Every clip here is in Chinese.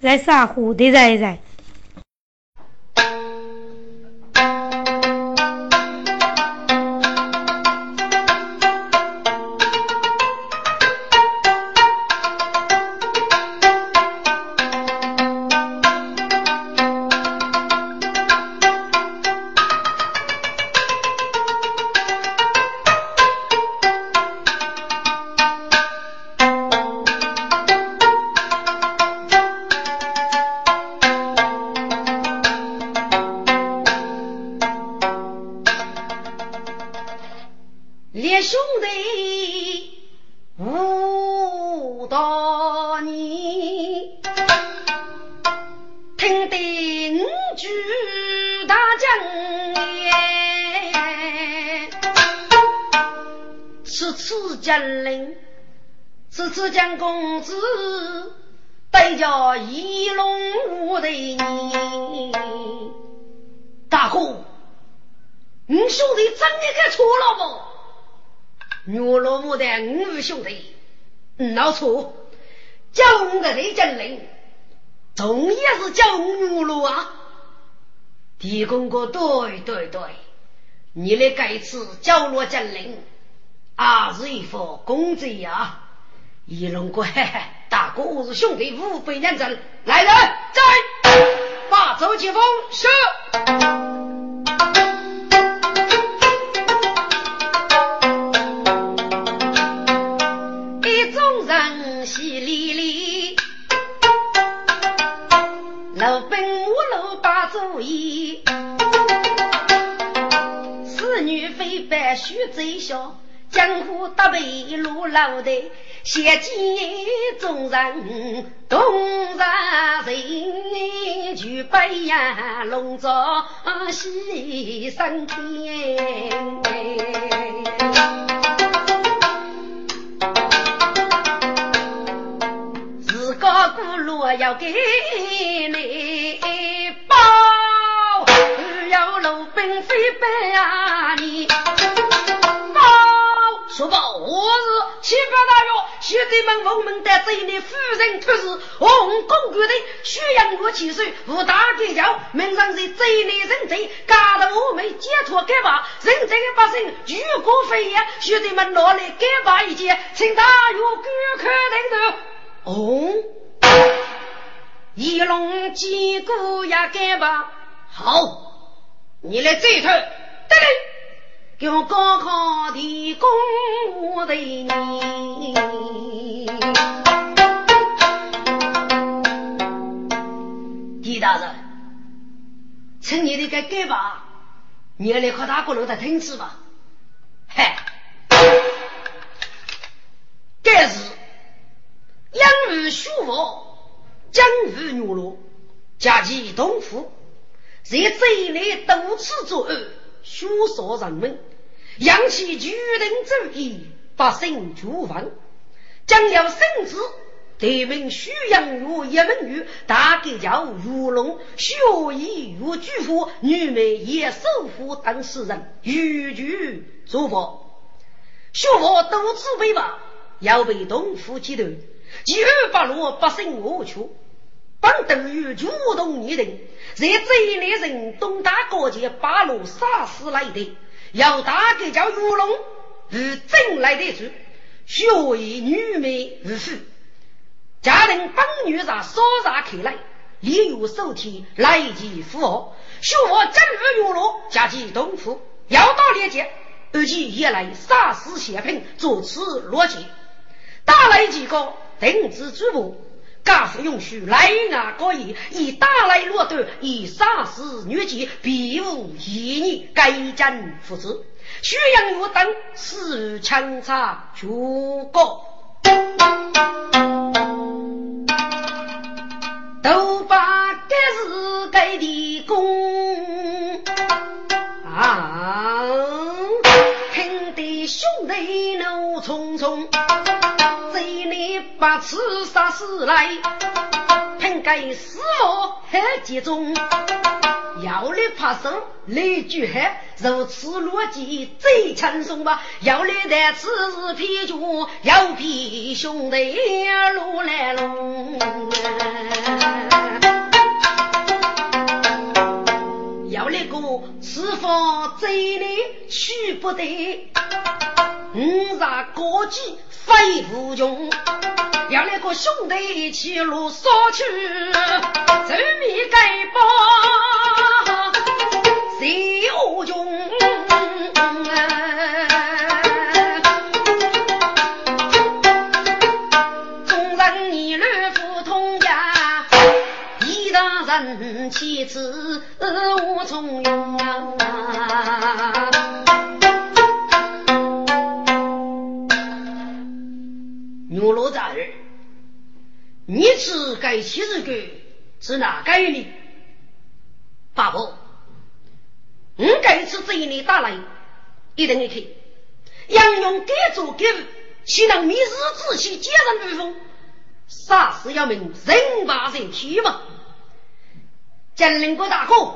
在撒火的人在。错，叫我的雷震灵，总也是叫我女路啊。狄公哥，对对对，你的该次叫我真灵，啊是一副公子呀。一龙哥，大哥我是兄弟，五百认真，来人，在把周启峰是。须贼笑，江湖搭背路老的，先见众人动杀人，就白羊笼罩西山天。我要给你包，要路奔飞奔啊你包。说报我是七八大月，兄弟们，我们在这里，夫人可是红公主的宣阳月七岁，五大计较，门上是这里认贼，搞得我们解脱改吧，认贼的百姓举国飞扬，兄弟们拿来改吧一件，请大约顾客等着。哦，一龙几个也改吧，好，你来这一头，得嘞。给我高考的公我的你，狄大人，趁你的个干吧，你来靠大鼓楼的听旨吧。嗨，该是养儿学佛，将育女落，家其同父，在这一类多次作恶，虚说人们。扬起巨人之意，百姓诸王将要圣旨，得名徐阳如一门女，大概叫如龙，学艺如巨富，女美也守护当事人，欲拒诸佛。学佛多自卑吧，要被东府击头，几二八路百姓我求，本等于主动拟定，在这一类人东大高阶八路杀死来的。要大概叫玉龙与真来的主，学艺女美如妇，家人帮女上烧茶开来，礼有手提来及符合，学我真日玉龙加其东府，要到连接，而且也来杀死血品，作此逻辑，打来几个定制主部。家父允许来牙高义，以打来落断，以杀死女妓，必无异议。该将父子，宣阳岳等死强查诸葛，都把该是该的功啊！听得兄弟怒冲冲。把刺杀死来，凭该死我还集中，要来怕生来拒害，如此逻辑最轻松吧？要来的此时皮脚，要比兄弟路来龙。是否贼来去不得？五杀高级飞无穷，要那个兄弟去路杀去，人民该报谁无穷？妻子无从容啊。牛罗大人，你是该七十个是哪个呢？八婆，我这次这一年打来，一定你看，杨勇该做给岂能迷失自欺，借人之风？杀死要命，人把人提嘛！将领国大哥，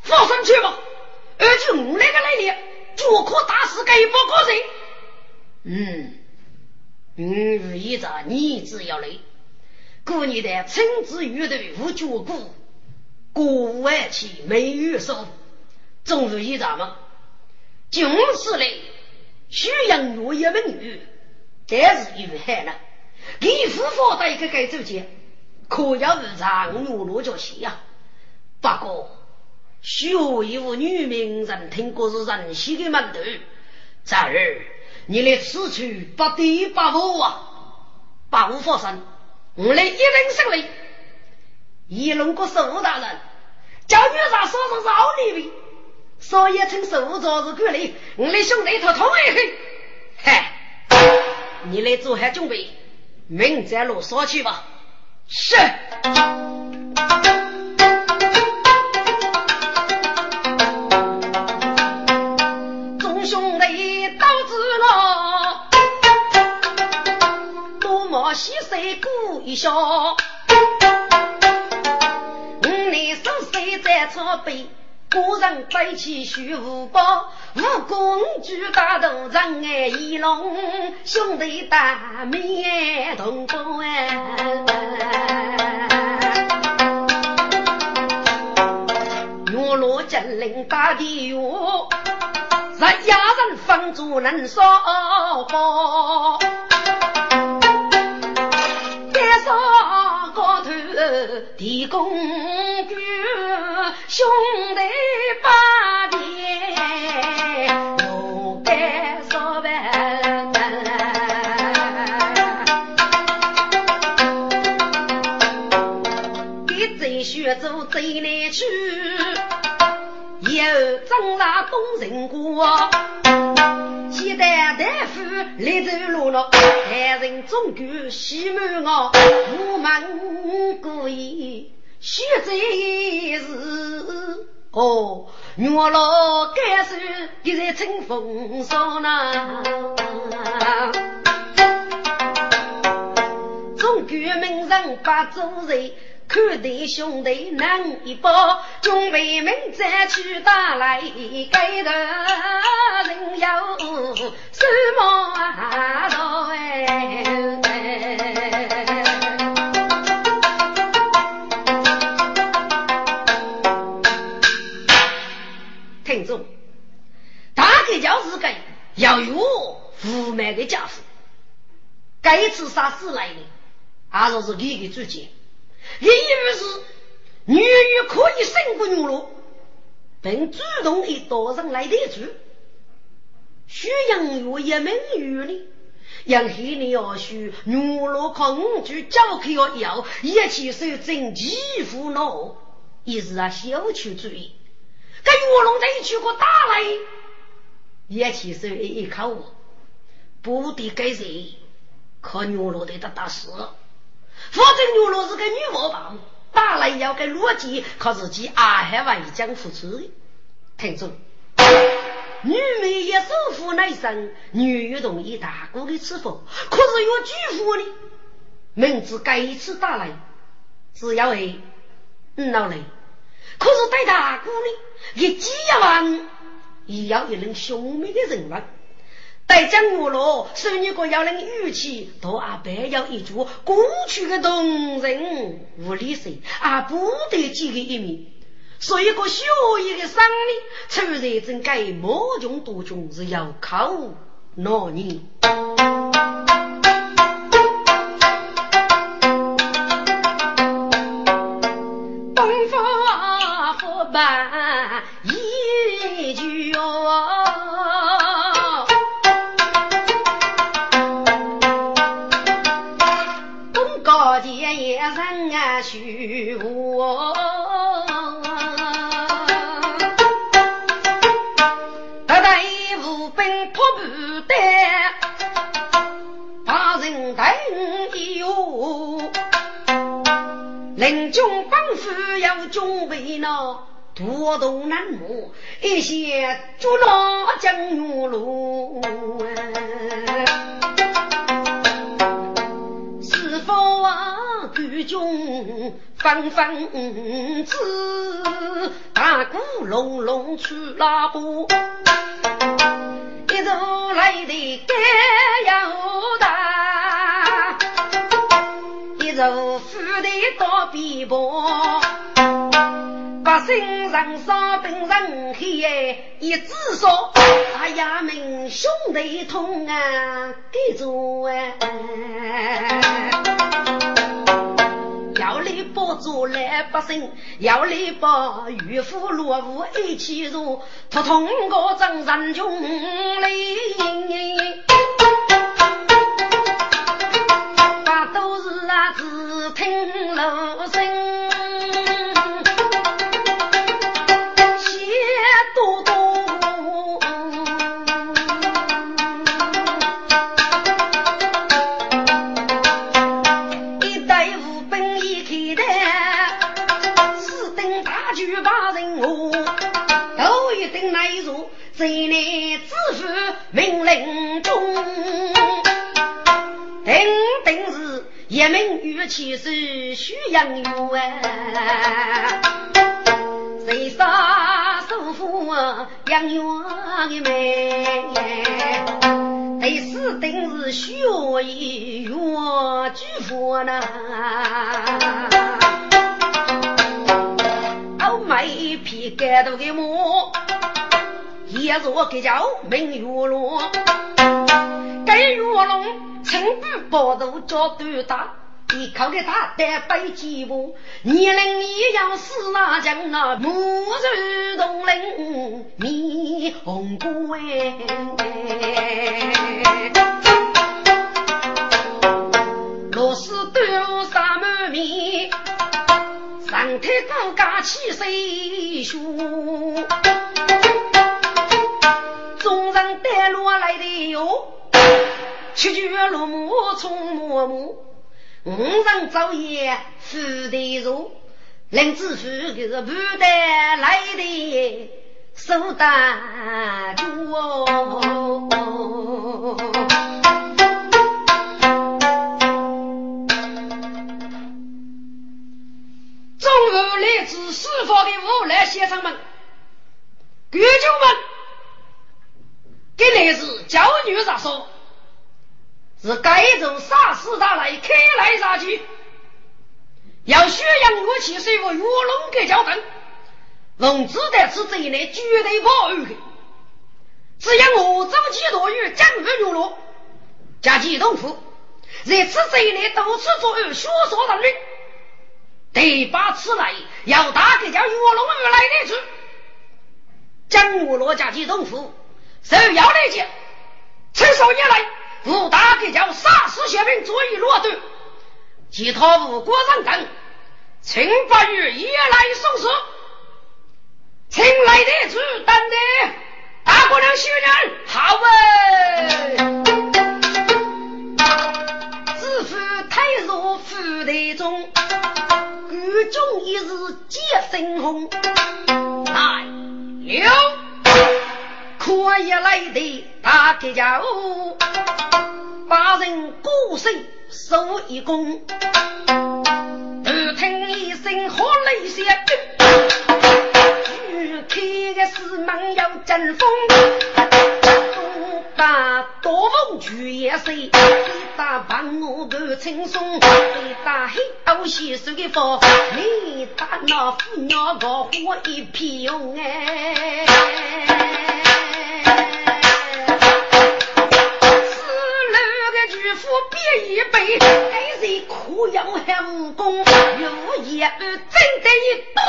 放上去吧！而且我那个来历，就可打死该不个人。嗯。吾日一着，你只要来，过年的亲子乐队无绝顾，过五万起没有收，终于一着嘛。今次来，许阳若一美女，但是有害了。李夫妇的一个该走前，可要是长路落脚些呀。不过，许一位女名人听过是人西的门头，在儿。你来此处不敌不武啊！不武发生，我来一人胜利。一龙国守大人，叫女上说成是奥利维，所以称守着是过来。我来兄弟他同一去。嗨，你来做好准备，明在路上去吧。是。西水过一笑，五年十岁在草背，古人背起虚无宝，武功举大头人哎，一龙兄弟大面同胞哎，月落金陵大地月，十家人分住能烧包。山高头地公举，兄弟把大东人过。西单大夫来走路了，单人总管喜满我，我们故意学这事。哦，原来该是一在春风上呐。总管名人把主人。看弟兄弟能一包，准备们再去打来，该的人要什么道哎？听众，大概就是个要有富满的家伙，该次杀死来的，还说是你的主见。意思是，女女可以胜过女罗，并主动的到人来对住。许阳月一名女呢，杨黑你要许女罗抗拒教课要要，一起受正极苦恼，一是啊小求主意。跟玉龙在一起过打来，一起受一口，不得给谁，可女罗的他打死。否则，女罗是个女王吧？打来要给罗辑靠自己阿海为将付出。听住，女美也守护男生，女儿同意大哥的伺候，可是有拒妇呢。明知该一次打来，只要为闹来，可是对大哥呢，一几万，也要一人兄妹的人物。待将我罗，说你个要人语气，都阿白要一句过去的动人无理说，阿不得几个一面。所以个小一个生命，突然真该莫穷多穷是要靠哪里？东方不败军帮扶要准备呢，多动难磨，一些捉拿江月路。是否啊？举军纷纷子，大鼓隆隆吹喇叭，一路来的该到边坡，百姓人少等人黑，一直说大衙门兄弟同啊，给住哎。要来保住老百姓，要来把渔夫落户一起入，他通过张三穷来，把都是啊只听老声。一名玉器是需养有啊，谁杀首富养有的妹，第四定是需一月巨富呢，我买一匹盖头的马。也若给叫明月落，该月龙青布包头叫短大，你靠给他带背几步，年龄一样四那江那木树东林霓虹光，罗丝端沙满面，上台骨架起水书。众人带路来的哟，七绝落木从木木，五人早夜负的如，林子富就是不得来的苏大主哦。中午来自四方的无赖先生们、贵族们。给来自教女咋说？是该从啥事大来开来杀去？要宣扬我气水我月龙给交等，龙子的是这一类绝对不二的。只要我走几多月，江湖流落，加几东府，在此这一类多次作恶，学说人律。第八次来要打给叫月龙而来的主，江湖落加几东府。首要来讲，这少年来，武大给叫杀死血兵，左翼落队，其他无国人等，请八月也来送死，请来的主等的大姑娘新人，好哎！自负太弱，负得中，官中一日皆生红，来有。可以来的大铁匠，把人孤身收一功。耳听一声喝雷响，开个四门要阵风，把多龙举也谁？一打帮我个轻松，一打黑刀西手的风，你打那虎鸟个火一片用哎。夫别一杯，爱人苦要相公，有夜真得一刀，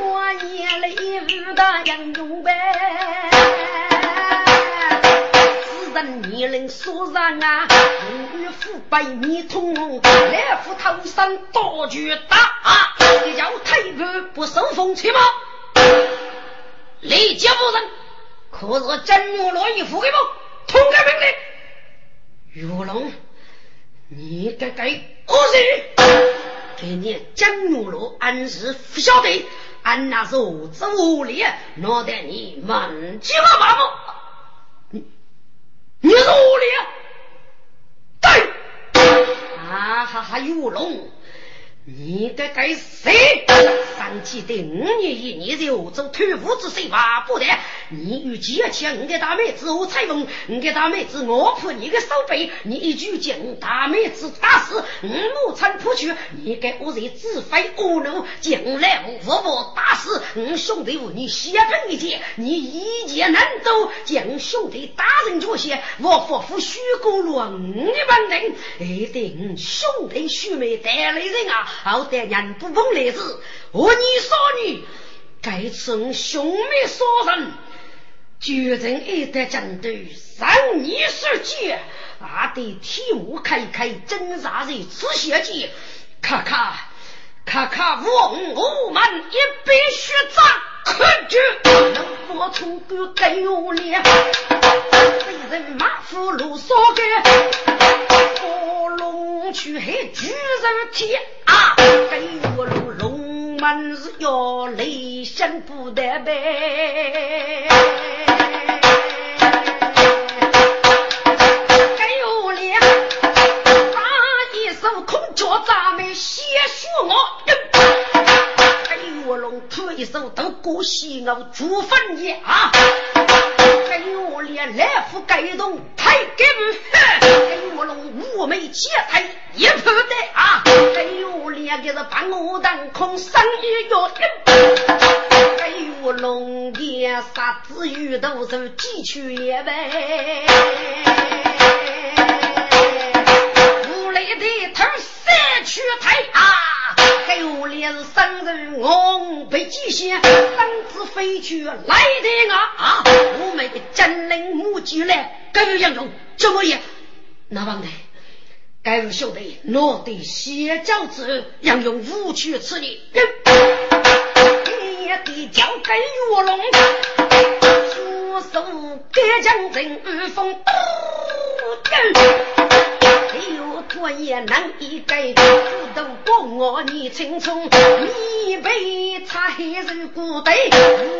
我夜里遇到杨勇呗。此人年龄虽然啊，与父百米通红，来副头上刀具大，你叫退步不受风吹吗？李家夫人，可是真木罗一副给不？通个命令。玉龙，你该该何事？给你江玉龙俺是不晓得，俺那是无知无力，闹得你满鸡巴麻木。你你是无理？对，啊哈哈，玉龙。你该该死！上期的五年一年就做偷富之事吧不得！你与结钱，你的大妹子我裁缝，你的大妹子我破你的手背，你一句讲大妹子打死，我母亲扑去，你给我在自废恶怒，将来我活活打死，我兄弟我你血喷一剑，你一剑难走，将兄弟打人脚下，我夫妇虚过了五万人，一定兄弟兄妹带来人啊！好歹人不奉来子，我你少女，该从兄妹所人，决成一代战队，三年时间，阿得替我开开侦查人此血迹，咔咔咔咔，望我们一笔血账，可知能否从个给我脸？被人马虎路所给，火去害巨人天啊！给我龙龙门是要雷声不得呗。给我脸，打一手空脚咱们先说我。卧龙吐一手都过西欧朱坟也啊！跟我连来福改动太给不？跟我龙五眉切太一铺的啊！跟我连个是把我当空生意要跟我龙的啥子鱼都是几去也呗。无来的头三去太啊！给我连是生人我被击下，身子飞去来的啊！我们的真灵母鸡来，该有杨勇怎么也那帮的，该有兄弟落得邪教之杨勇无趣此理，也得交给卧龙，出手给将军御风。哎呦，多也难一改，不都过我你青葱，你被擦黑人骨头，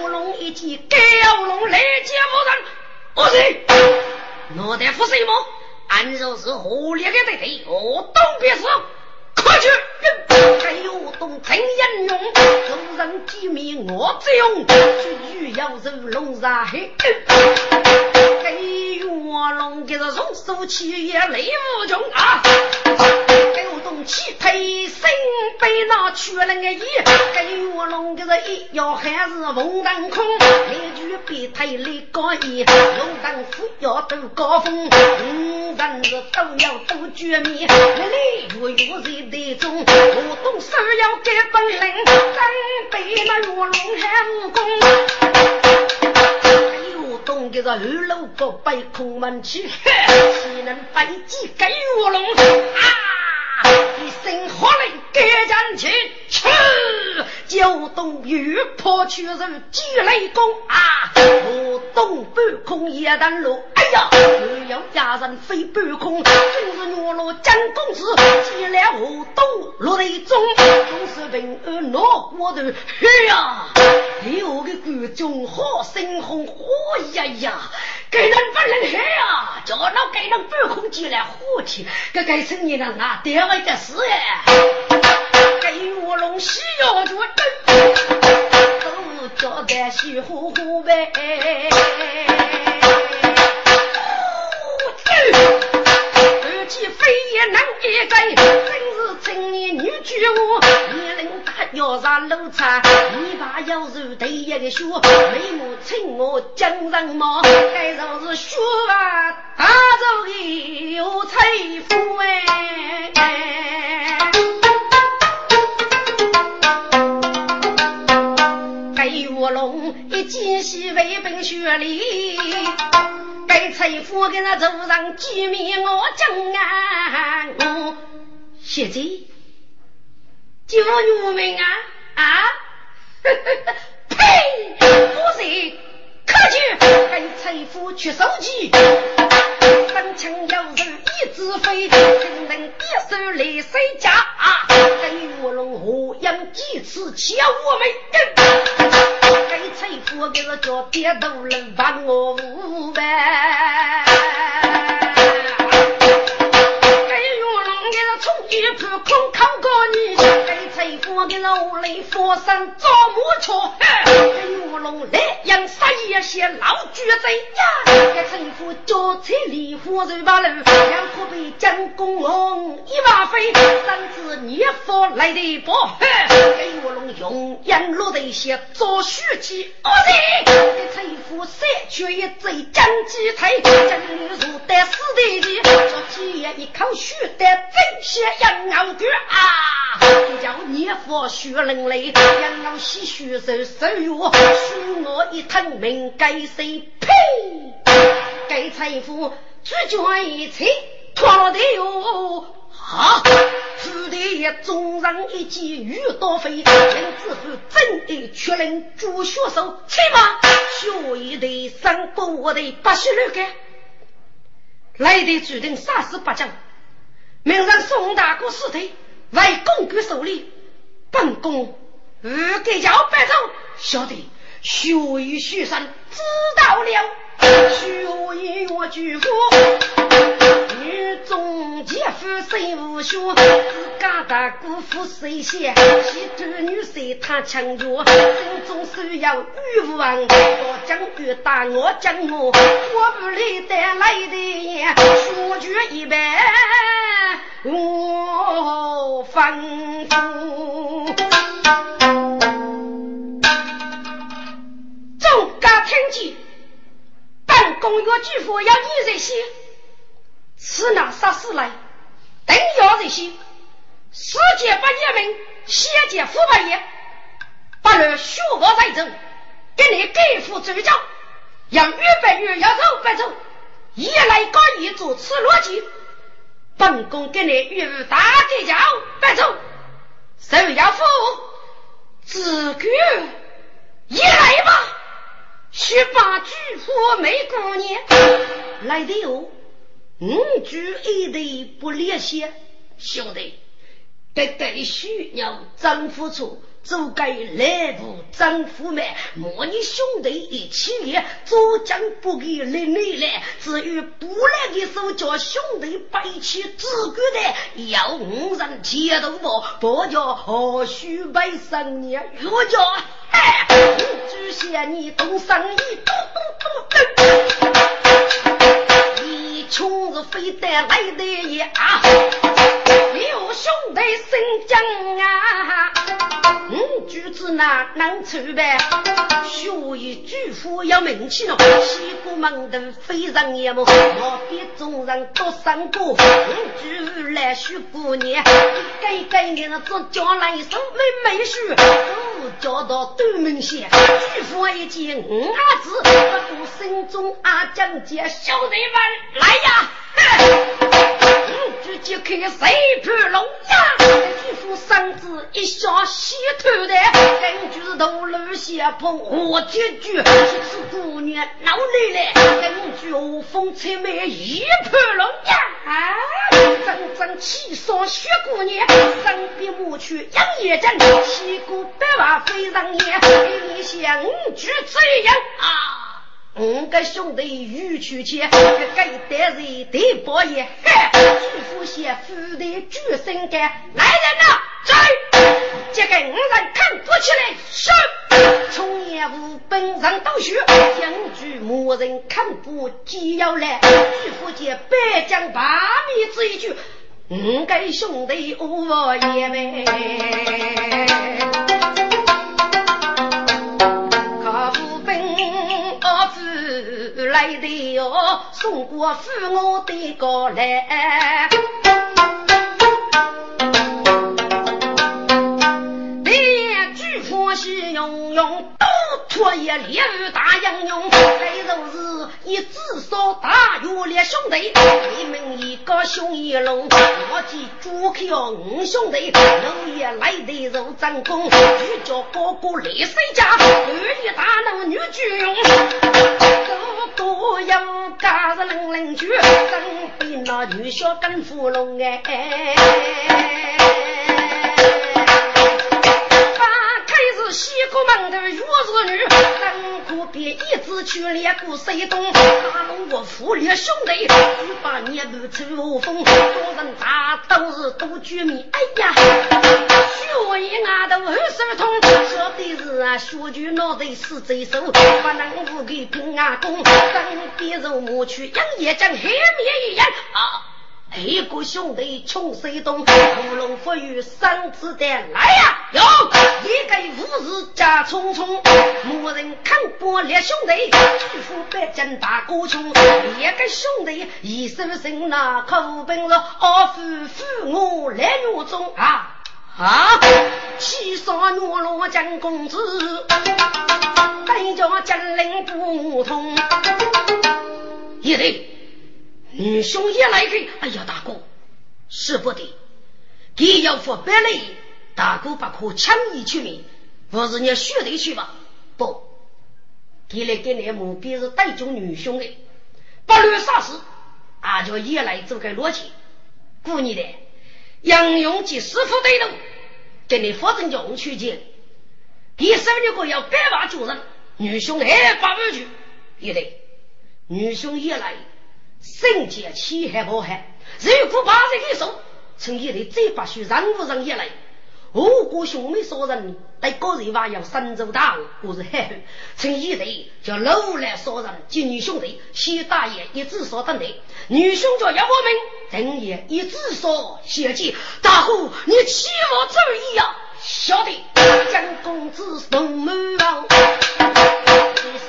乌龙一记高龙来接夫人，我谁？脑袋不是么？俺就是火烈的对对，我东边是。快去！还有东陈英勇，众人机密我只用，去遇要入龙杀黑。给卧龙给他从手起也雷无穷啊！给我东起配身被那屈了个衣，给卧龙给他一要还是风当空，连句别太雷高一，龙当虎要斗高峰，五人是都要斗绝密，雷月月在队中，我东手要给本领，真被那卧龙还武功。东个是二楼个白空门去，岂能白鸡给卧龙啊！一声喝令，赶将去，去九东玉破去人击雷公啊！我东半空夜灯路，哎呀，我要家人飞半空，今日我落江公子，击了我东落雷中，总是平安落过头，嘿呀！哎我的观众好生红，火呀呀！给人不能害啊！叫那给人半空进来火气，这该生意了那第二个事哎！给我龙西要脚蹬，都是脚在呼呼呗。非也能一个，真是青年女巨物，年龄大腰上露叉，你把腰肉对一个胸，眉目衬我精人貌，该说是血啊，大招的有吹哎。卧龙一见西为本学里，该财富给那祖上机密我讲啊！我现在叫女们啊啊！呸！不是。可就该财富出手机，三枪要人一直飞，怎能一手来谁家？跟卧龙何样几次敲我们？该财富给我叫爹都能把我五百。从一铺空靠过你，给财富给老雷佛山造木车，给卧龙来养杀一些老巨贼呀！给财富交彩礼花肉八路，两河被将公龙一马飞，三子孽佛来的不？给卧龙用眼落的些做书记，我的给财富三缺一贼将鸡腿，真如得死的鸡，做鸡一口血的真。血养老狗啊！孽佛血淋淋，养老洗血手手药，输我一桶命该谁呸！该财富只捐一切，拖的哟！啊！府里也众人一见欲多飞，人之后真的确认主血手，去吧！血一队三百我的八十六个，来的注定杀死八将。明日宋大哥死退，为公举手里，本宫如给叫白走，晓得学艺学生知道了，学艺我举夫。女中杰夫谁无学？自家的姑父谁先？西头女婿他强弱，心中虽有欲望，我将欲打我将我，我不理带来的说句一百。我吩咐，众家听见，本宫约巨富要你这些，此那杀死来，定要这些，世界不灭命，先界腐败业，不论学我在走，给你给付追缴，要越白越要走白走，一来高一做此逻辑。本宫给你与大计较，白走，手要扶，自个一来吧。十八举夫美姑娘来的哟，五举一对不联系，兄弟，得得需要丈夫处。走该来部丈夫们，莫你兄弟一起来，左将不给领你来，至于不来的手叫兄弟背起自个的，要五人接头不？不叫何须背生年？我叫哎，只嫌你懂生意，你穷是非得来的呀，有兄弟生将啊！五举子那能出呗？学艺巨富要名气咯，西过门头非常眼目，我比众人多三个。五举来学姑娘，一个一个做叫来一声妹妹婿，都叫到都门前。巨富一见五阿子，不顾心中阿将姐，兄弟们来呀！就看谁盘龙呀！巨富身子一下洗头的，根据头颅下碰我姐姐，是此姑娘闹来了。根据我风吹梅一盘龙呀！啊！真正气爽雪姑娘，身边抹去杨叶针，西过白发飞上眼，给你像举这样啊！五个兄弟欲去前，这该得人得报也。巨富先富的举身干，来人呐，追这个五人看不起来，是从业务本上都学，将举无人看不，既要来。巨富见百将八米之一句，五个兄弟我也没。来的哟，送过父我的过来。我也烈日大英雄，来都是一只手大有力兄弟，你们一个兄一龙，我记住口五兄弟，老爷来的如真功，举家哥哥李三家，二爷大能女军勇，哥哥要家是冷冷剧，身边那女小跟芙蓉哎。西国门的月子女，三姑别一直去练过山东，大龙我富烈兄弟，一把年头抽风，多人打都是多居民。哎呀，血液俺都二十痛，说的是啊，血剧脑袋是贼手，不能不给平安公，身边肉磨去养也将黑面一样啊。一个兄弟穷水东，不龙不与三子的来呀！哟，一个武士家匆匆，没人看过列兄弟，巨富百金大哥穷，一个兄弟一手生那苦本事，二夫负我来狱中啊啊！七杀懦弱将公子，带着金陵不通，一对。女兄也来给，哎呀，大哥，使不得，你要付百累，大哥不可轻易出面，我是你学得去吧？不，他来给你目标是带中女兄的，不论啥事，俺就也来做个逻辑。故你的杨勇及师傅对头，给你发正用去见。第三如果要百万救人，女兄还不回去，也得女兄也来。身劫气海不海，如果把这个手从一里再把许任务上一来，五个兄妹杀人，对个人话要身州大恶，故是海从一里叫楼来杀人，及女兄弟，谢大爷一直说等待，女兄叫要我们，等爷一直说谢记，大虎你千万注意啊，小弟将公子送门房。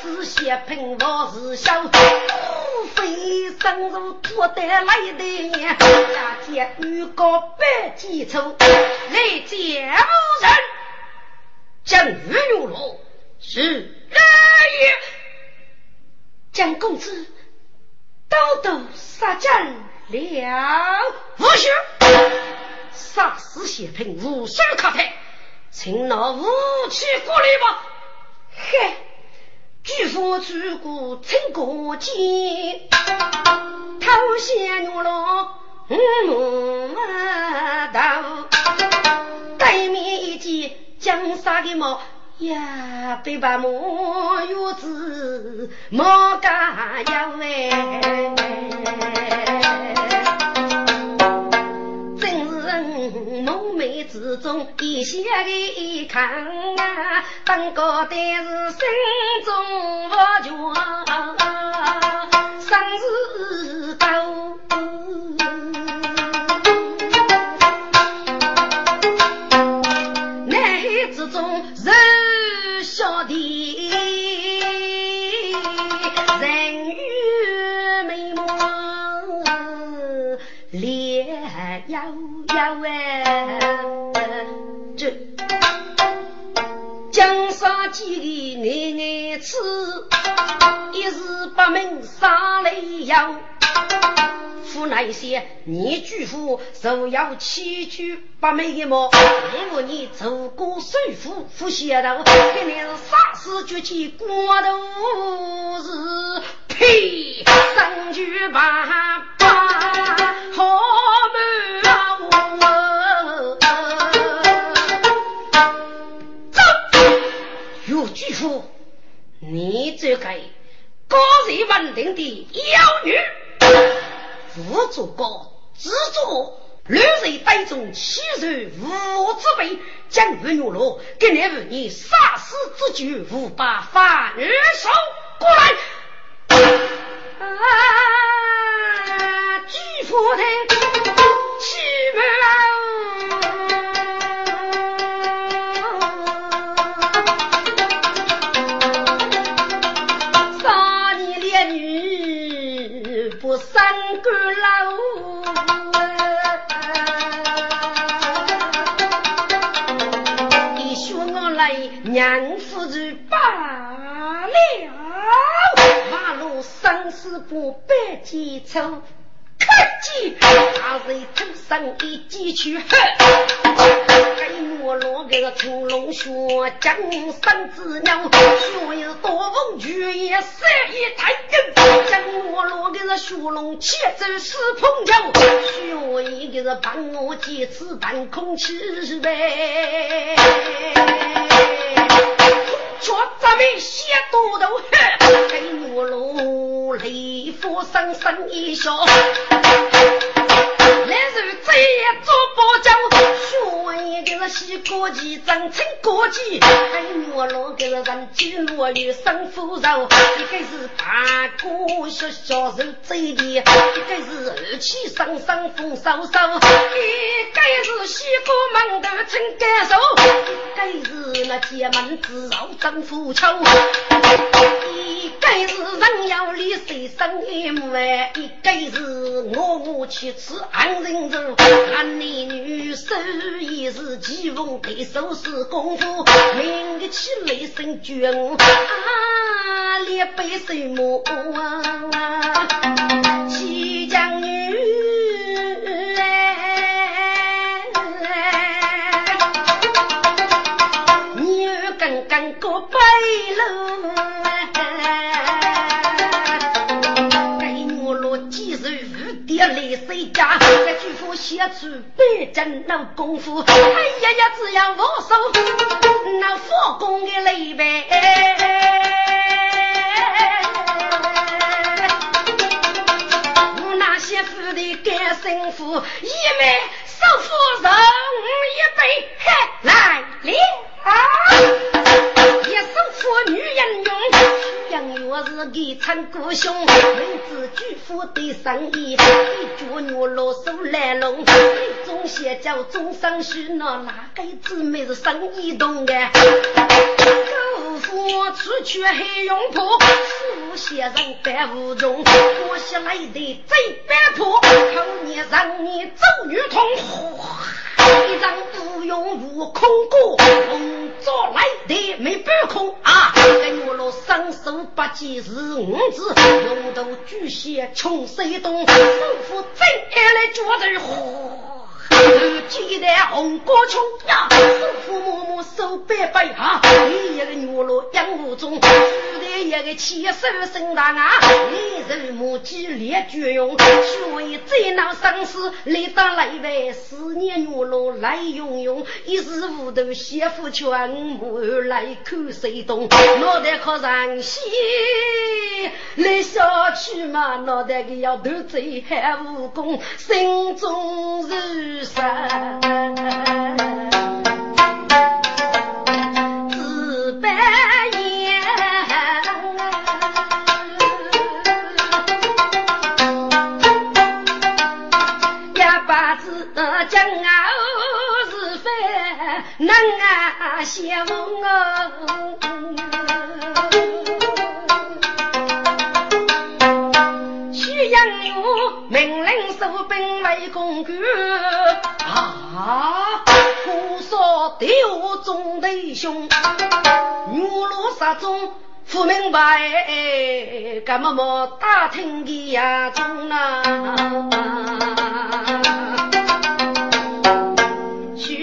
是血喷我是小，无非生如脱得来的年，家见女高百几丑，来见无人，将玉玉罗是也。将公子刀刀杀斩了，无需杀死血喷，无需可退，请那武器过来吧，嘿。举夫出国称国剑，偷仙女郎五头，对面一见江杀的猫呀，被把毛月子毛干呀喂。之中一些的看啊，当个的是心中不全，几个男男子，一时不明啥来由。夫那些你巨富，就要七句八美的么？因为你走过首富，富邪道，给你杀死绝技，过都是呸！三句八八好满。巨富，你这个高人稳定的妖女，辅助高自作，六人当中欺人无之辈，将玉女罗给你你杀死之举，无把反手过来。啊！巨富的。娘夫人罢了，马路生死不百几处，看见大人头上一记去恨，给我落个青龙血，江山之鸟，血有多风雨也杀一太阳，将我落个血龙切走四碰脚，血一个是把我几次弹空气呗。说咱们先多头，给我喽雷夫生生一笑。来日再也做包浆，学一个是西国际，真成国际。还我老个人机落雨生腐肉，一个是大哥小小手嘴的，一个是二气生生风嗖嗖，一个是西国门头真感受，一个是那铁门子绕真腐臭，一个是人要里谁生一木哎，一个是我我去吃安人肉，男男女手也是棋逢对手是功夫，明个起雷声绝我啊，连背什么啊？七将女功夫写出百斤那功夫，哎呀呀，只要我手那佛功的累呗。我那些富的干生父，一枚少夫人一杯是给称哥兄，妹子举夫的生意，一脚牛老手来弄，一种邪教终生许那哪个姊妹是生意动的？姑父出去黑用婆，师傅先生白无中，我先来的最白婆，后年让你走与痛。一张无用无空过，来的没半空啊！跟我老双手八记是五子，龙头巨蟹穷山东，手扶真爱来脚头火。记得红歌琼呀，手扶默默手背背哈，你一个女罗养无中，举得一个气手身大啊，你人母鸡烈绝用，所以最恼生死，来当来为思念女罗来用用，一时无头媳妇全母来看谁懂，脑袋靠上西来下去嘛，脑袋个要斗嘴还武功，心中如。山自白眼，一把子讲啊是非，能啊相去养我命令收兵为公官。啊！火烧丢中弟兄，女罗杀中不明白，干么么打听的呀中啊？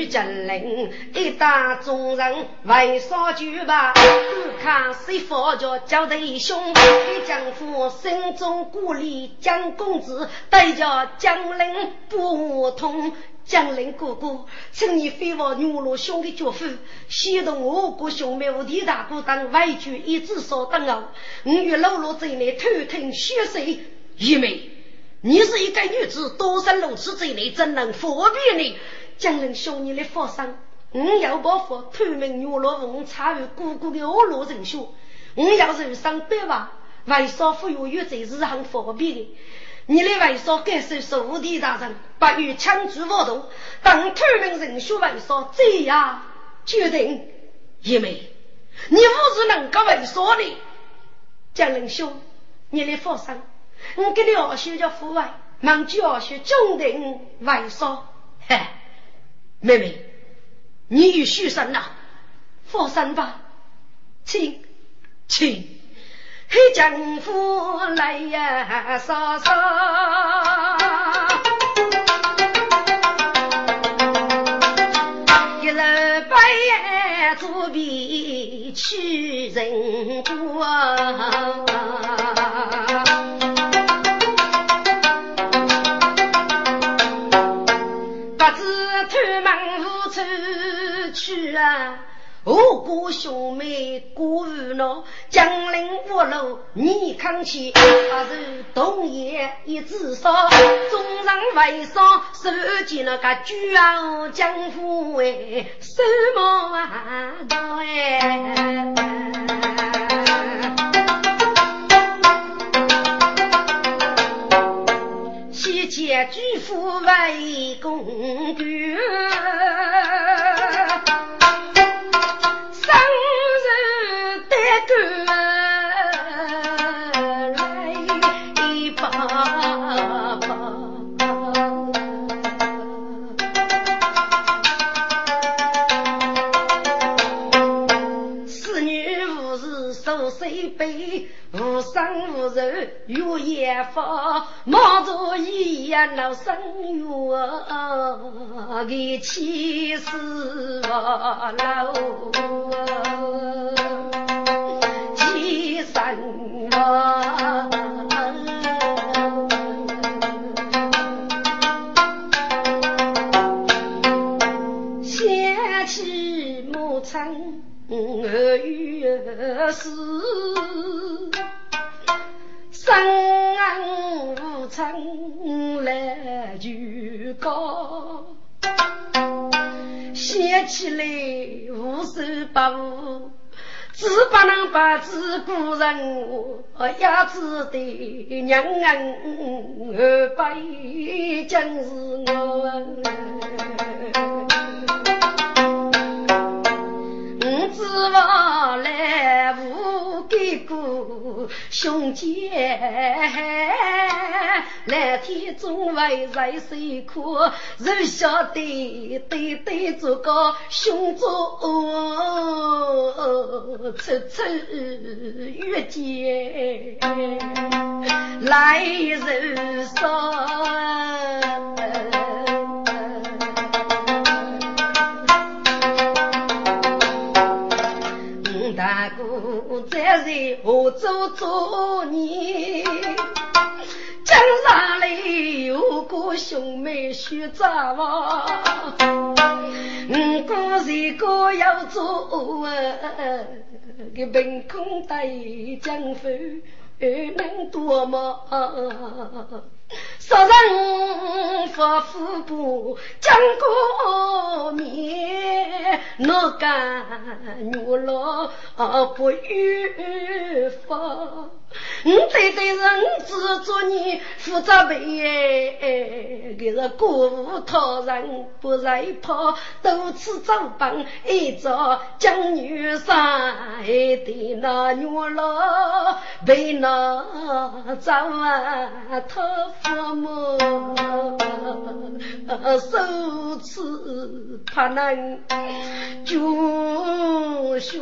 真灵一打众人为啥酒吧？看谁佛家交弟兄，一将夫心中鼓励江公子，对着江陵不通。江陵哥哥，请你飞往女罗兄的脚夫，协同我国兄妹无敌大哥等外举一直所等候。我与老罗在内偷听血水，玉梅，你是一个女子，多生如此之内，怎能佛庇你？江陵兄弟的发生，我要报复偷名女罗文参与姑姑的恶罗人血，我要受伤百万，为啥富有有罪是很方便的？你来为啥该受受地大人，不与枪支活动，当透明人血为啥这样决定？叶妹，你不是能够为啥的？江仁兄，你来放心，我给你二叔叫父爱，忙就二叔中定为啥？嘿，妹妹，你与许生呐？放心吧，请，请。黑江夫来呀，嫂嫂，一日半夜作弊去人过。五哥兄妹过日闹，将陵五路你看起，还是东野一只烧，中上为上收集那个巨傲江湖哎，什么啊哎？西街巨富为公举。月夜风，冒着一呀闹声月，给气死我了，气死我！想起母亲儿语生无春来就高，想起来无手不无，只不能把自古人压制的娘儿辈，今是我，指望来无给过。兄姐，蓝天中为人辛苦，若晓得对对这个兄长处处遇见来人说。在何州做年，江上里有个兄妹学杂话，五个人各要做，个凭空带江夫，能多么？杀人发富不讲过面，哪敢女老不与发？我对对人只做你负责备，给是过无他人不害怕，多次走帮一朝将女杀的那女老被那走啊他父母受此怕难就学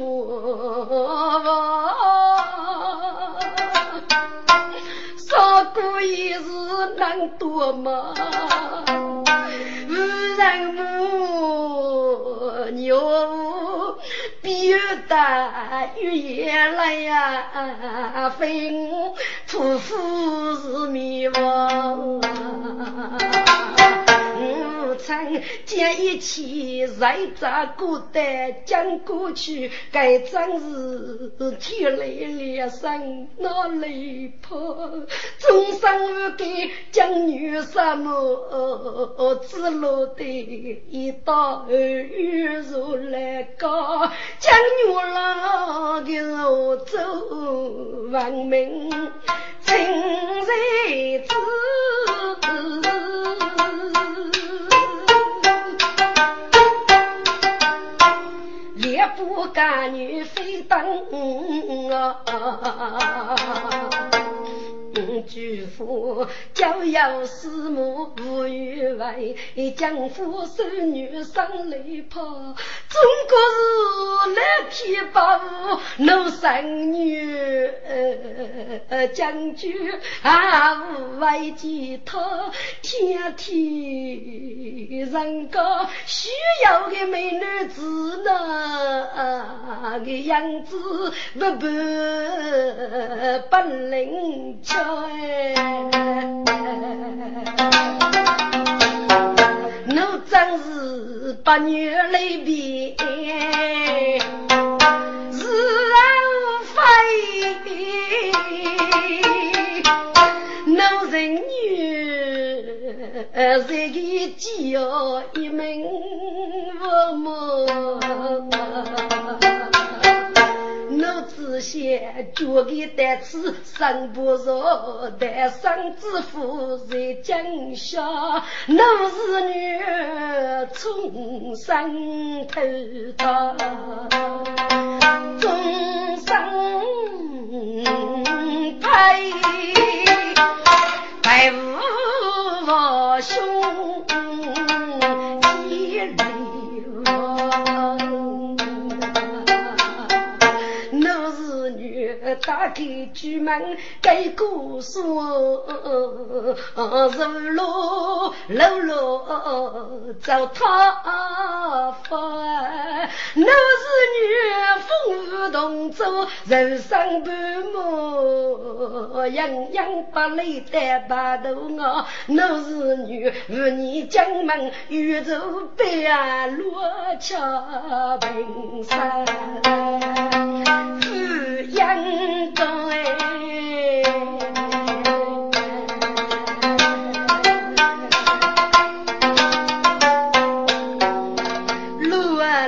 少过一日能多吗？无人母牛比大月夜来呀，非我屠夫是灭亡。将一切在这古代讲过去，该真是天来裂生那雷婆，终生无给将女什么之路的一道儿女如来高，将女郎的路走烈不。干女非等啊！举夫教有师母无与为，将夫守女生雷炮。中国是来天保护奴生女，呃呃将军啊无为寄托，天天人家需要个美女子呢，个样子不不本领强。我真是八年来变，是无非我人女这个叫一门父母。只嫌脚给单词生不着，单身之妇在江下，我是女终身头大，终身配配无兄。打开局门，给姑说，日落落落走他方，我是女风雨同舟，人生半梦，洋洋百里单把头我，是女妇女将门玉州北啊落桥平山，富阳。路啊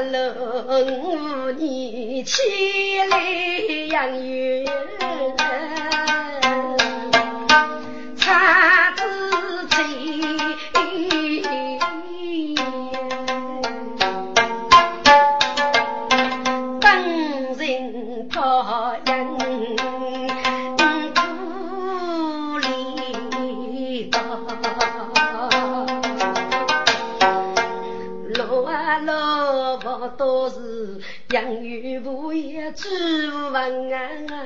不也知无啊，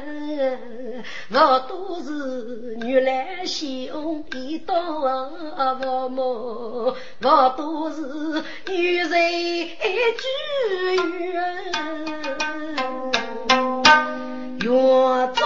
我都是女来兄弟多父母，我都是女人。居远，院中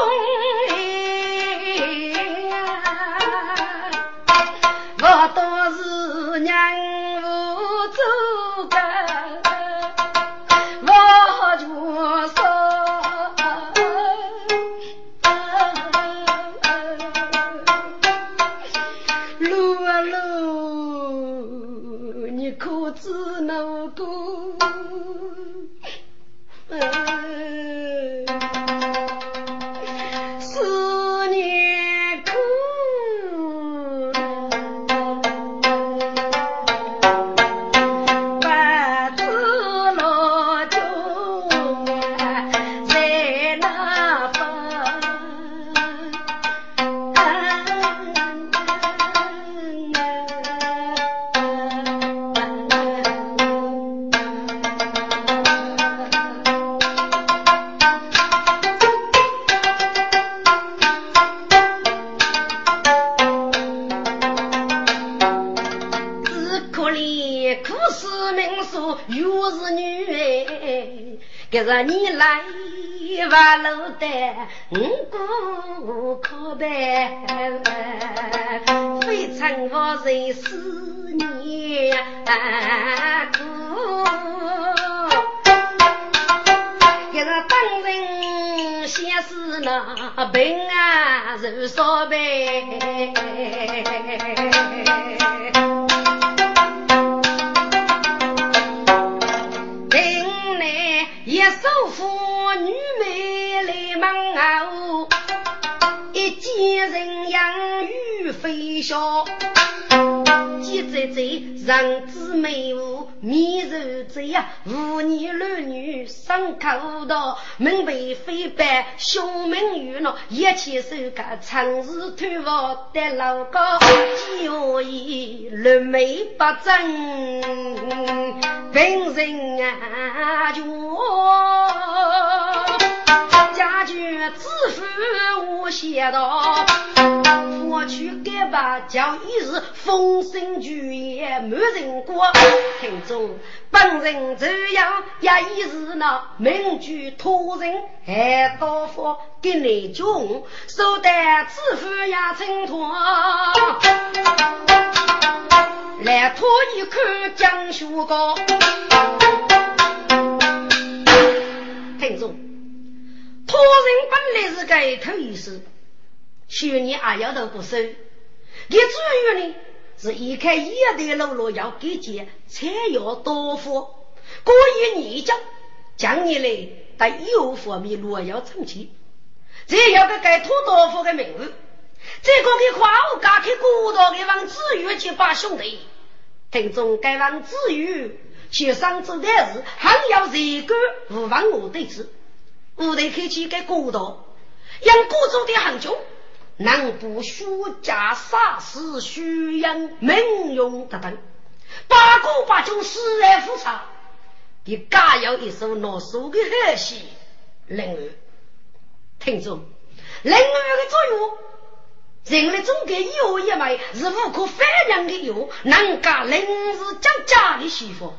你来瓦楼的五谷可拜，非常我人思念苦，一个当人先是那平安如烧白。鱼飞翔。鸡仔仔，人子美妇，面如贼呀，妇女男女生口道，门楣飞白，胸门圆咯，一切手个长日推房得老高，鸡我一绿眉不正，平人啊就。家眷自负我写道，我去改吧，叫一日风声巨言满人国。听众本人这样也一日呢，名句托人还多福给内中，受得自负也挣脱。来托一看江雪高，听众。托人本来是个头意思，去年二丫头不收，你主要呢是一看一代路路要给钱，才要多付。过一年将将你来在有方面路要挣钱，这要个该托多付的名额，这个给夸我家开古道给往子玉去把兄弟，听众该往子玉去上走的事，还要这个无妨我对此。五队开启个古道，让古州的杭州能不虚假杀死虚阳名用等等，八股八九死而复查，你加有一首拿手的好戏《人儿》。听众，《人儿》的作用，人类中间有一枚是无可反量的药，能干临时将家的媳妇，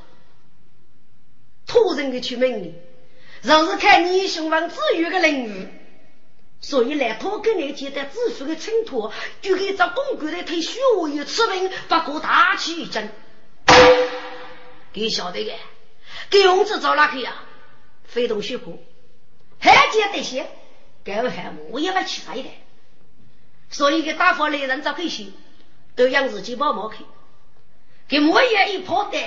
突然的去命令。就是看你雄王子玉的领域，所以来托给你接待子父的衬托，就给这公公的退休一次命，不过大气一阵。给晓得的，给红子找哪去呀？非同小可，还接得些，该还我也不起来的。所以给大伙来人找这些，都让自己帮忙去，给莫也一炮弹。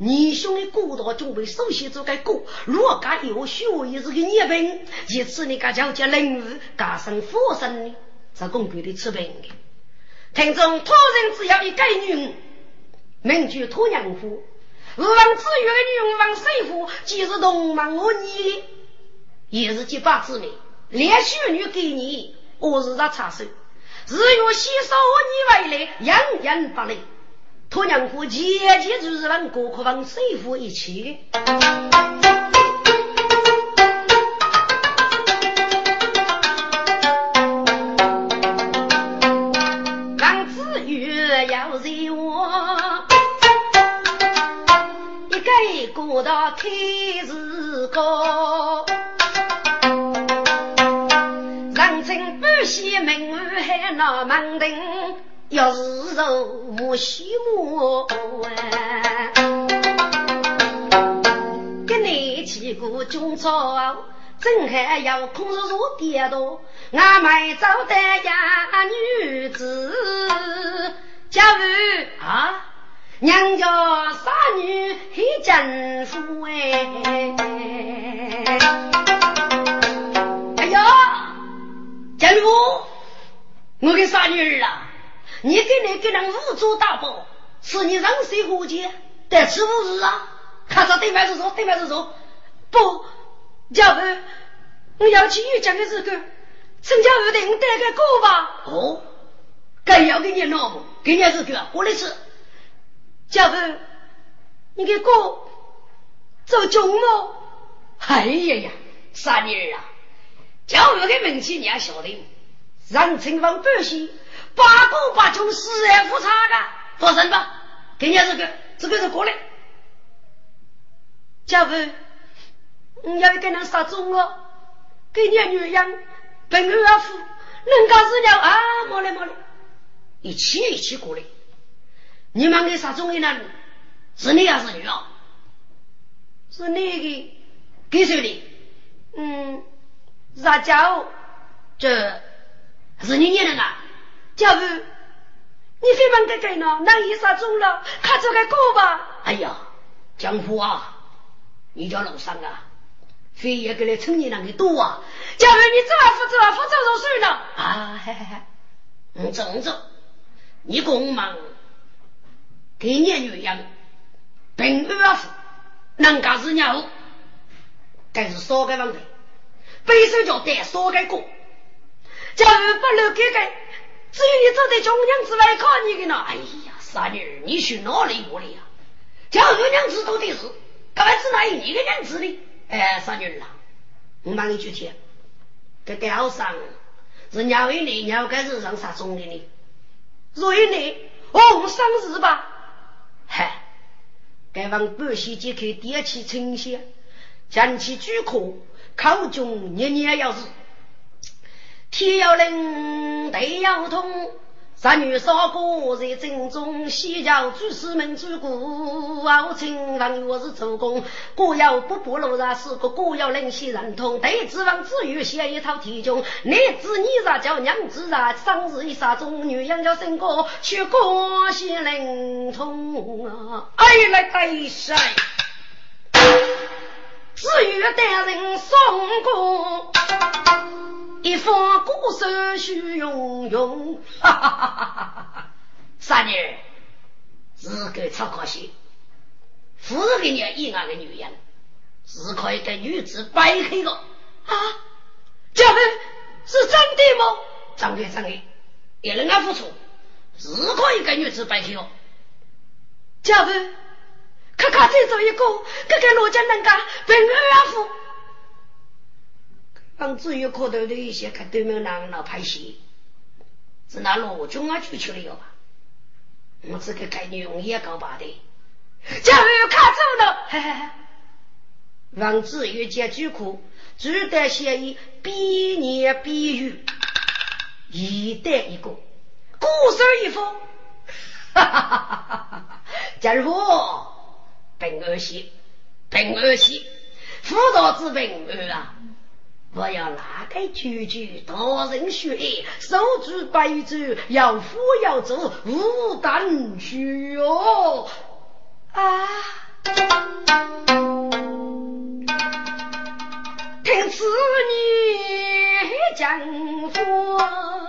你兄的古道准备首先做个过，若干有学也是个孽病，其次你个叫叫人物加上佛身，这公贵的吃病的。听众托人只要一个女，名句托娘夫，王子月的女王谁夫，既是同门我你，也是结发之命，连续女给你，我是他插手，日月吸收我你回来，样样不累。托娘夫姐姐就是让过客房水夫一起的，王子月要惹我，一个过到天日高，人称不喜门外还闹门庭。要是肉无西木哎，跟你去过中朝，正还要空着坐点多，俺们走的呀女子，家务啊，娘家傻女很真富哎，哎呀，家务，我给傻女儿啊。你给你给人五洲大宝，是你人谁伙计？得吃五日啊！看着对面是说，对面是说，不，家父，我要去玉江的这个，陈家父得我带个锅吧？哦，该要给你老母，给你这个过来吃。家父，你给锅走中了？哎呀呀，傻妮儿啊！家父的名气你也晓得，让陈王百姓。八股八九死而复查的，放心吧，给你这个，这个是过来。家父，你要给人杀中了，给你女养，本儿夫，人家是了啊，莫来莫来，一起一起过来。你们给杀中的人，是你还是女啊？是你的，给谁的？嗯，撒娇，这是你念的啊？家父，你非问个个呢？那一杀中了，看这个过吧。哎呀，江湖啊，你叫老三啊，非也给来村里人给多啊！假如你走啊，不走啊，不走就算了啊！嘿嘿嘿，你走走，你公忙，给你女人平安福，人家是鸟，但是少个问题，背手就带少个过。假如不留给给，只有你走在中央之外靠你的呢。哎呀，傻女，你去哪里过来呀？叫二娘子做的事，干嘛只拿一个娘子呢？哎，傻女儿啊，我帮你具体。这吊上是鸟一年鸟该是上啥种的呢？若一年红生日吧？嗨，该往半西即可点起清香，将其举口，口中年年要是。天要冷，地要痛。三女少过在正中，西郊诸士们诸古，傲称王我是主公。果要不不落上是个果要能西人通，对子王子玉写一套题中，男子你啥叫娘子啊？生日一杀中，女人叫生哥，去过西灵通啊！哎来对谁？子玉带人送过。一方鼓手徐永永，哈哈哈哈哈！三年是个超可惜，富人给你一样的女人，是可以跟女子掰开的啊！这位是真的吗？真的真的，一人安付出，是可以跟女子掰开的。这位，看看这走一个，看看罗家人家平安安富。刚至于可头的一些看对面男老拍戏，是那罗军啊出去了吧？我这个概念用也搞把的，假如看走了，嘿嘿嘿。王子玉接句苦，只得协议比年比月，一代一个，孤身一封，哈哈哈哈哈哈！假如本儿媳，本儿媳，辅导之本儿啊。我要哪个句句大人学，手举白纸要扶要走，无胆虚哦啊！听此女讲话，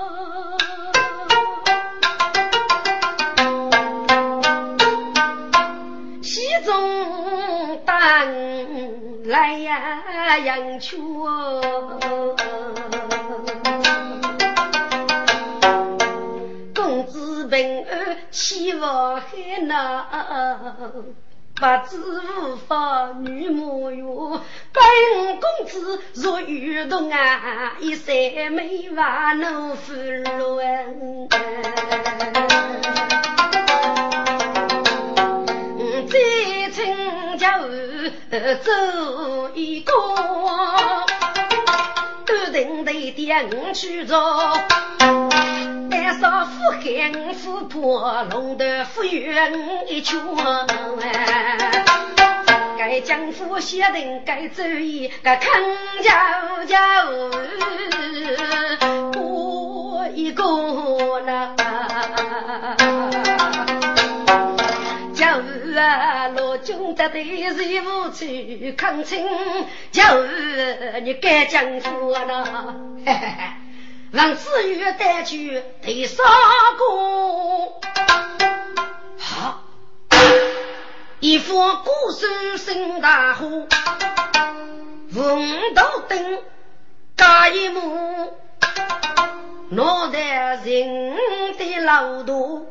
来呀，杨秋，公子平安岂不海呐？不知无法女模样，本公子若遇动啊，一三没话能负论。再请教。走一个，都定得点去做。带上富海富婆，弄得富裕一圈。该江湖写定该走一个康家家，过一个呢。啊，罗军得对谁无去抗清？就你该江湖了，嘿嘿嘿，让子玉带去第三个。好，一副古树生大火，红豆灯加一幕，脑袋人的老多。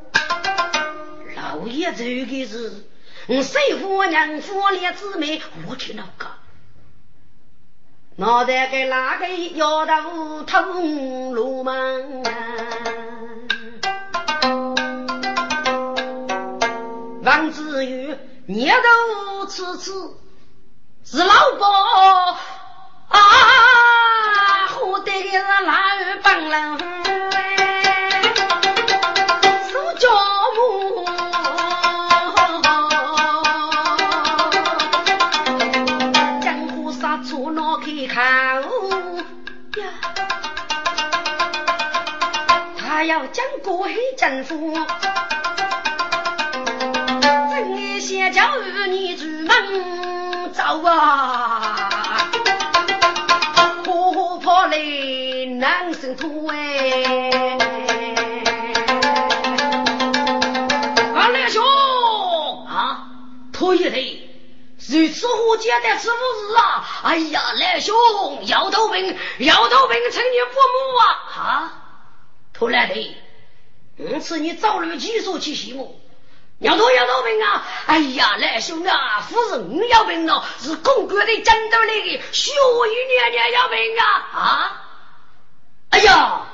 老爷走的是，我媳妇娘夫两姊妹，我去那个，脑袋给哪个摇头通路门啊？王子玉捏头吃吃，是老伯啊，喝的是老帮人。府。正月先叫儿女出门走啊，可怕嘞，难生土哎。可以嘞，如此火急的是不是啊？哎呀，来兄，摇头兵，摇头兵，请你父母啊！啊，头来的。嗯，是你早日技术去西木。摇头摇头兵啊！哎呀，来兄啊，夫人要兵了，是公国的战斗里的血雨年年要兵啊！啊！哎呀，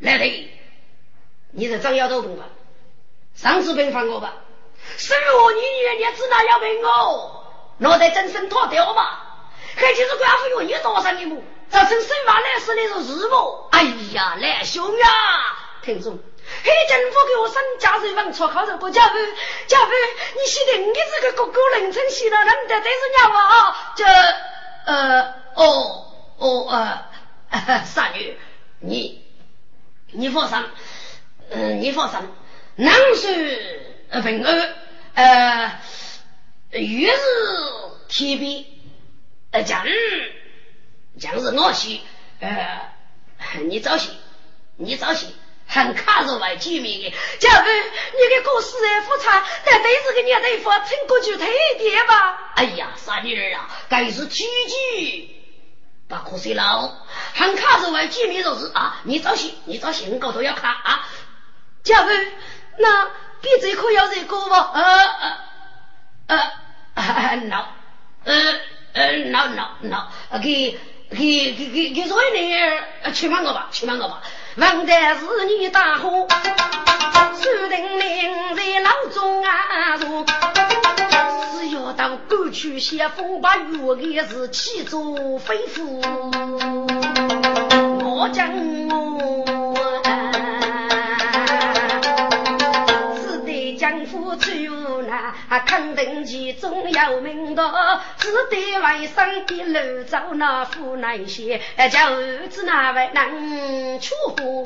来的，你是张摇头兵吧？上次兵放我吧。十月你年年只拿要兵哦，脑袋真身脱掉吧？还就是官府用你多少年母，造成十万来死那种日不？哎呀，来兄呀，听众。黑政府给我升家人房，错靠着国家夫，家夫，你晓得你这个哥哥凌晨洗了，难得对是娘啊？这呃，哦哦呃，傻女，你你放心，嗯，你放心，男是平安，呃，越是天边，呃，将将是我西，呃，你早些，你早些。很卡着外见面的，假如你给哥死人复查，但对这个年代夫趁过去太点吧？哎呀，傻女儿啊，该是奇迹不可惜了。很卡着外见面就是啊，你早些，你早些，我高头要看啊。假如那比这可要这个不？呃呃呃，no，呃呃，no no no，给给给给给所有人去骂我吧，去骂我吧。问的是你大伙，苏定林在老中啊坐，只要到过去先锋把月的是气作飞虎，我讲我。最无奈，肯定其中有名道，只得外甥的路走那苦难些，叫儿子那位能出户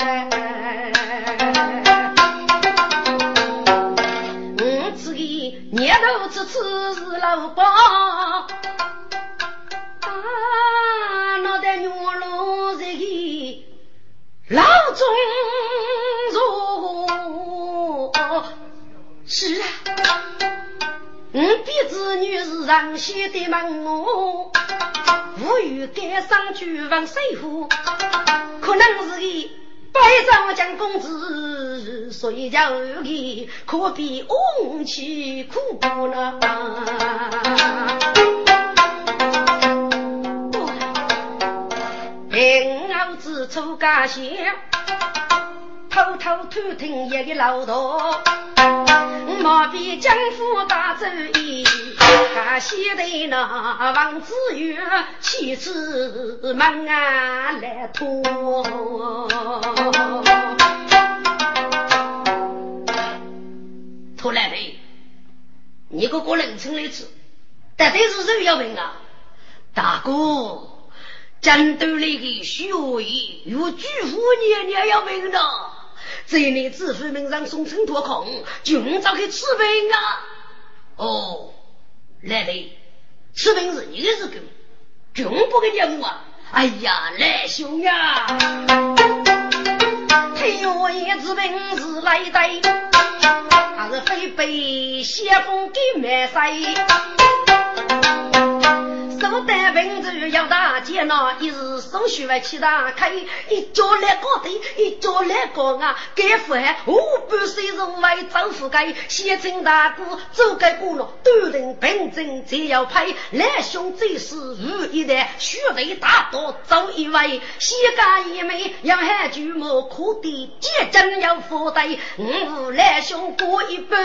我自己年头子此是老包，啊，脑袋牛路在老中是啊，我比子女是上先的门我，无语赶上举房水户，可能是个百丈将公子，所以叫你可比翁妻苦不呢？平儿子出家乡，偷偷偷听一个老道。莫比江府大周易，他写的那王子玉妻子门啊来拖。拖来的，你个个人称来吃，但对是谁要问啊？大哥，战斗里的血液有巨富年年要问的。这里子父名上送成脱空，就找去吃兵啊！哦，来嘞，吃兵是你是狗，军不给任务啊！哎呀，来兄呀！天我一支兵是来的，还是非被先锋给灭塞？手带兵子要打劫呐，一日送许外去打开，一脚来高头，一脚来高啊！该富汉五半岁人为丈夫该，先称大哥走该过了，端人兵阵才要派，来兄最是如一代，血泪大多走一位，先干一枚，要喊巨魔可的，结真要负担，五来兄过一半。